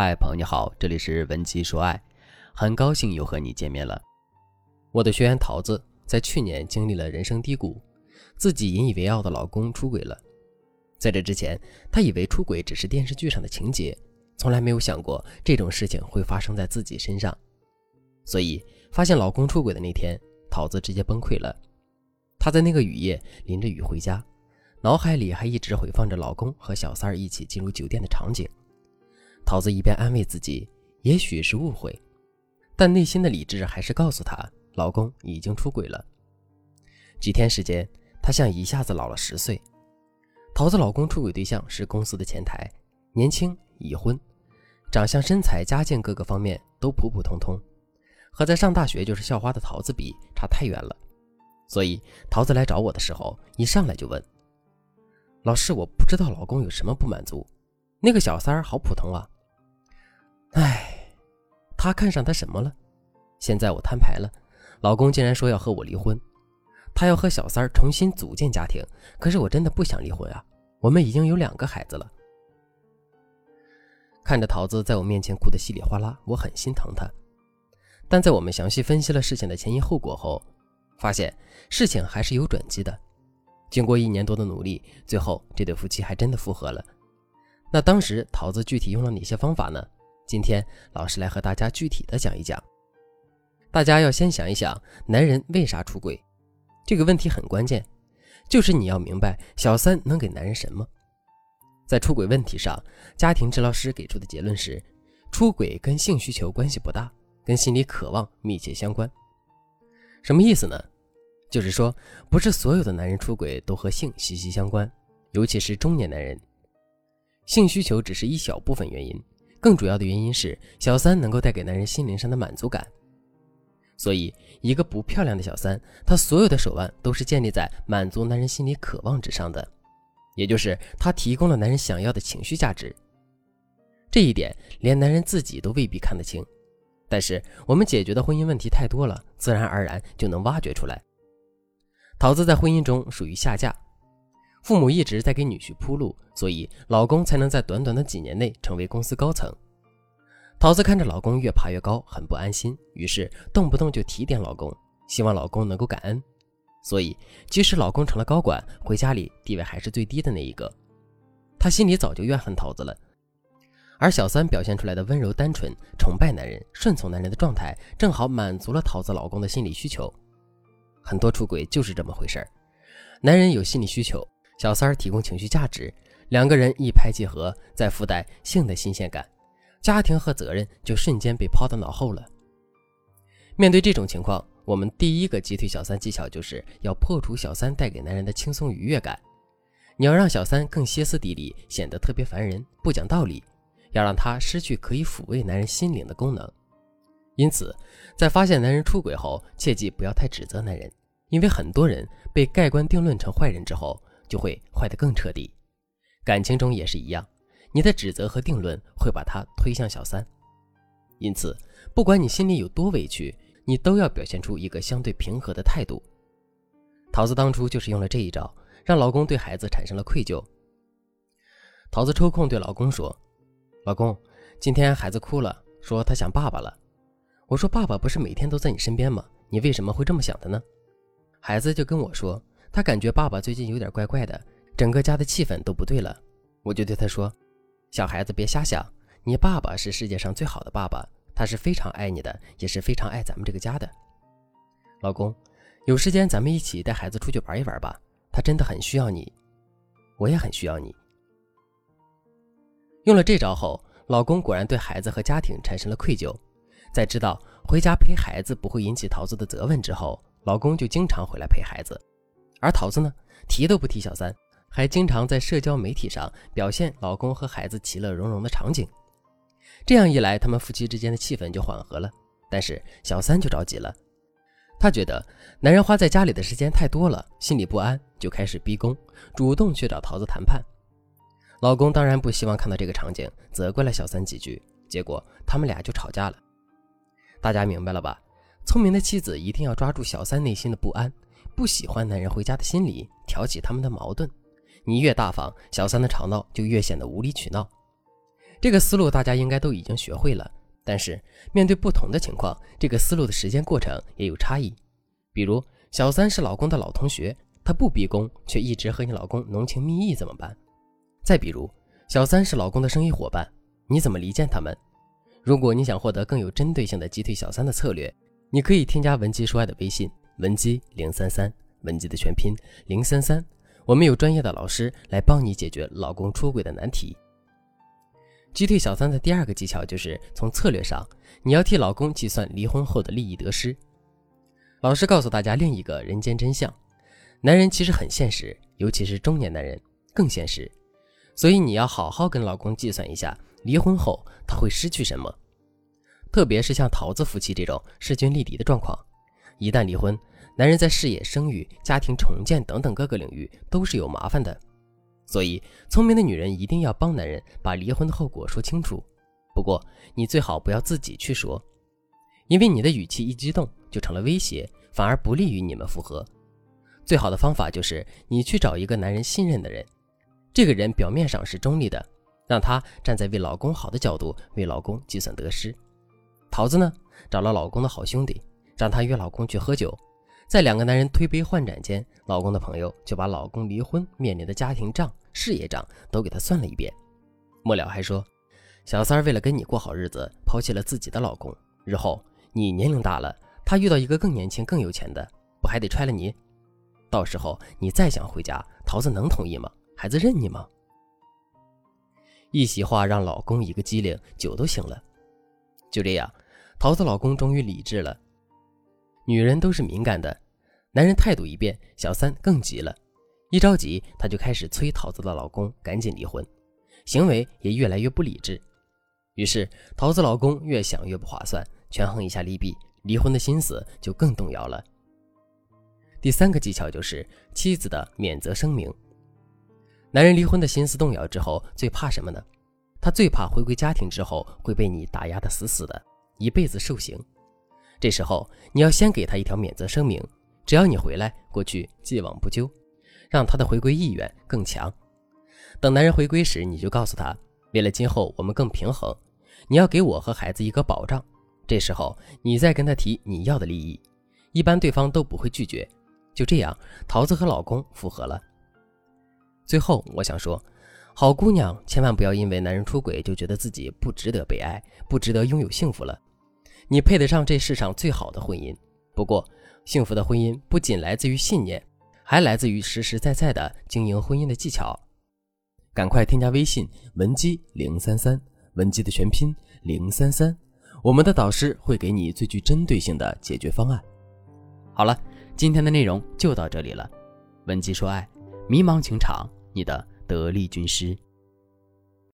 嗨，朋友你好，这里是文姬说爱，很高兴又和你见面了。我的学员桃子在去年经历了人生低谷，自己引以为傲的老公出轨了。在这之前，她以为出轨只是电视剧上的情节，从来没有想过这种事情会发生在自己身上。所以，发现老公出轨的那天，桃子直接崩溃了。她在那个雨夜淋着雨回家。脑海里还一直回放着老公和小三儿一起进入酒店的场景，桃子一边安慰自己，也许是误会，但内心的理智还是告诉她，老公已经出轨了。几天时间，她像一下子老了十岁。桃子老公出轨对象是公司的前台，年轻，已婚，长相、身材、家境各个方面都普普通通，和在上大学就是校花的桃子比差太远了。所以桃子来找我的时候，一上来就问。老师，我不知道老公有什么不满足，那个小三儿好普通啊。哎，他看上他什么了？现在我摊牌了，老公竟然说要和我离婚，他要和小三儿重新组建家庭。可是我真的不想离婚啊，我们已经有两个孩子了。看着桃子在我面前哭得稀里哗啦，我很心疼她。但在我们详细分析了事情的前因后果后，发现事情还是有转机的。经过一年多的努力，最后这对夫妻还真的复合了。那当时桃子具体用了哪些方法呢？今天老师来和大家具体的讲一讲。大家要先想一想，男人为啥出轨？这个问题很关键，就是你要明白小三能给男人什么。在出轨问题上，家庭治疗师给出的结论是：出轨跟性需求关系不大，跟心理渴望密切相关。什么意思呢？就是说，不是所有的男人出轨都和性息息相关，尤其是中年男人，性需求只是一小部分原因，更主要的原因是小三能够带给男人心灵上的满足感。所以，一个不漂亮的小三，她所有的手腕都是建立在满足男人心理渴望之上的，也就是她提供了男人想要的情绪价值。这一点连男人自己都未必看得清，但是我们解决的婚姻问题太多了，自然而然就能挖掘出来。桃子在婚姻中属于下嫁，父母一直在给女婿铺路，所以老公才能在短短的几年内成为公司高层。桃子看着老公越爬越高，很不安心，于是动不动就提点老公，希望老公能够感恩。所以，即使老公成了高管，回家里地位还是最低的那一个。她心里早就怨恨桃子了。而小三表现出来的温柔、单纯、崇拜男人、顺从男人的状态，正好满足了桃子老公的心理需求。很多出轨就是这么回事儿，男人有心理需求，小三儿提供情绪价值，两个人一拍即合，再附带性的新鲜感，家庭和责任就瞬间被抛到脑后了。面对这种情况，我们第一个击退小三技巧就是要破除小三带给男人的轻松愉悦感。你要让小三更歇斯底里，显得特别烦人，不讲道理，要让他失去可以抚慰男人心灵的功能。因此，在发现男人出轨后，切记不要太指责男人。因为很多人被盖棺定论成坏人之后，就会坏得更彻底。感情中也是一样，你的指责和定论会把他推向小三。因此，不管你心里有多委屈，你都要表现出一个相对平和的态度。桃子当初就是用了这一招，让老公对孩子产生了愧疚。桃子抽空对老公说：“老公，今天孩子哭了，说他想爸爸了。我说爸爸不是每天都在你身边吗？你为什么会这么想的呢？”孩子就跟我说，他感觉爸爸最近有点怪怪的，整个家的气氛都不对了。我就对他说：“小孩子别瞎想，你爸爸是世界上最好的爸爸，他是非常爱你的，也是非常爱咱们这个家的。老公，有时间咱们一起带孩子出去玩一玩吧，他真的很需要你，我也很需要你。”用了这招后，老公果然对孩子和家庭产生了愧疚，在知道回家陪孩子不会引起桃子的责问之后。老公就经常回来陪孩子，而桃子呢，提都不提小三，还经常在社交媒体上表现老公和孩子其乐融融的场景。这样一来，他们夫妻之间的气氛就缓和了。但是小三就着急了，他觉得男人花在家里的时间太多了，心里不安，就开始逼宫，主动去找桃子谈判。老公当然不希望看到这个场景，责怪了小三几句，结果他们俩就吵架了。大家明白了吧？聪明的妻子一定要抓住小三内心的不安，不喜欢男人回家的心理，挑起他们的矛盾。你越大方，小三的吵闹就越显得无理取闹。这个思路大家应该都已经学会了，但是面对不同的情况，这个思路的实践过程也有差异。比如小三是老公的老同学，他不逼宫，却一直和你老公浓情蜜意，怎么办？再比如小三是老公的生意伙伴，你怎么离间他们？如果你想获得更有针对性的击退小三的策略，你可以添加文姬说爱的微信文姬零三三，文姬的全拼零三三，我们有专业的老师来帮你解决老公出轨的难题。击退小三的第二个技巧就是从策略上，你要替老公计算离婚后的利益得失。老师告诉大家另一个人间真相：男人其实很现实，尤其是中年男人更现实。所以你要好好跟老公计算一下，离婚后他会失去什么。特别是像桃子夫妻这种势均力敌的状况，一旦离婚，男人在事业、生育、家庭重建等等各个领域都是有麻烦的。所以，聪明的女人一定要帮男人把离婚的后果说清楚。不过，你最好不要自己去说，因为你的语气一激动就成了威胁，反而不利于你们复合。最好的方法就是你去找一个男人信任的人，这个人表面上是中立的，让他站在为老公好的角度为老公计算得失。桃子呢，找了老公的好兄弟，让她约老公去喝酒。在两个男人推杯换盏间，老公的朋友就把老公离婚面临的家庭账、事业账都给他算了一遍。末了还说：“小三儿为了跟你过好日子，抛弃了自己的老公。日后你年龄大了，他遇到一个更年轻、更有钱的，不还得踹了你？到时候你再想回家，桃子能同意吗？孩子认你吗？”一席话让老公一个机灵，酒都醒了。就这样，桃子老公终于理智了。女人都是敏感的，男人态度一变，小三更急了。一着急，他就开始催桃子的老公赶紧离婚，行为也越来越不理智。于是，桃子老公越想越不划算，权衡一下利弊，离婚的心思就更动摇了。第三个技巧就是妻子的免责声明。男人离婚的心思动摇之后，最怕什么呢？他最怕回归家庭之后会被你打压的死死的，一辈子受刑。这时候你要先给他一条免责声明，只要你回来，过去既往不咎，让他的回归意愿更强。等男人回归时，你就告诉他，为了今后我们更平衡，你要给我和孩子一个保障。这时候你再跟他提你要的利益，一般对方都不会拒绝。就这样，桃子和老公复合了。最后我想说，好姑娘千万不要因为男人出轨就觉得自己不值得被爱，不值得拥有幸福了。你配得上这世上最好的婚姻，不过，幸福的婚姻不仅来自于信念，还来自于实实在在的经营婚姻的技巧。赶快添加微信文姬零三三，文姬的全拼零三三，我们的导师会给你最具针对性的解决方案。好了，今天的内容就到这里了。文姬说爱，迷茫情场，你的得力军师。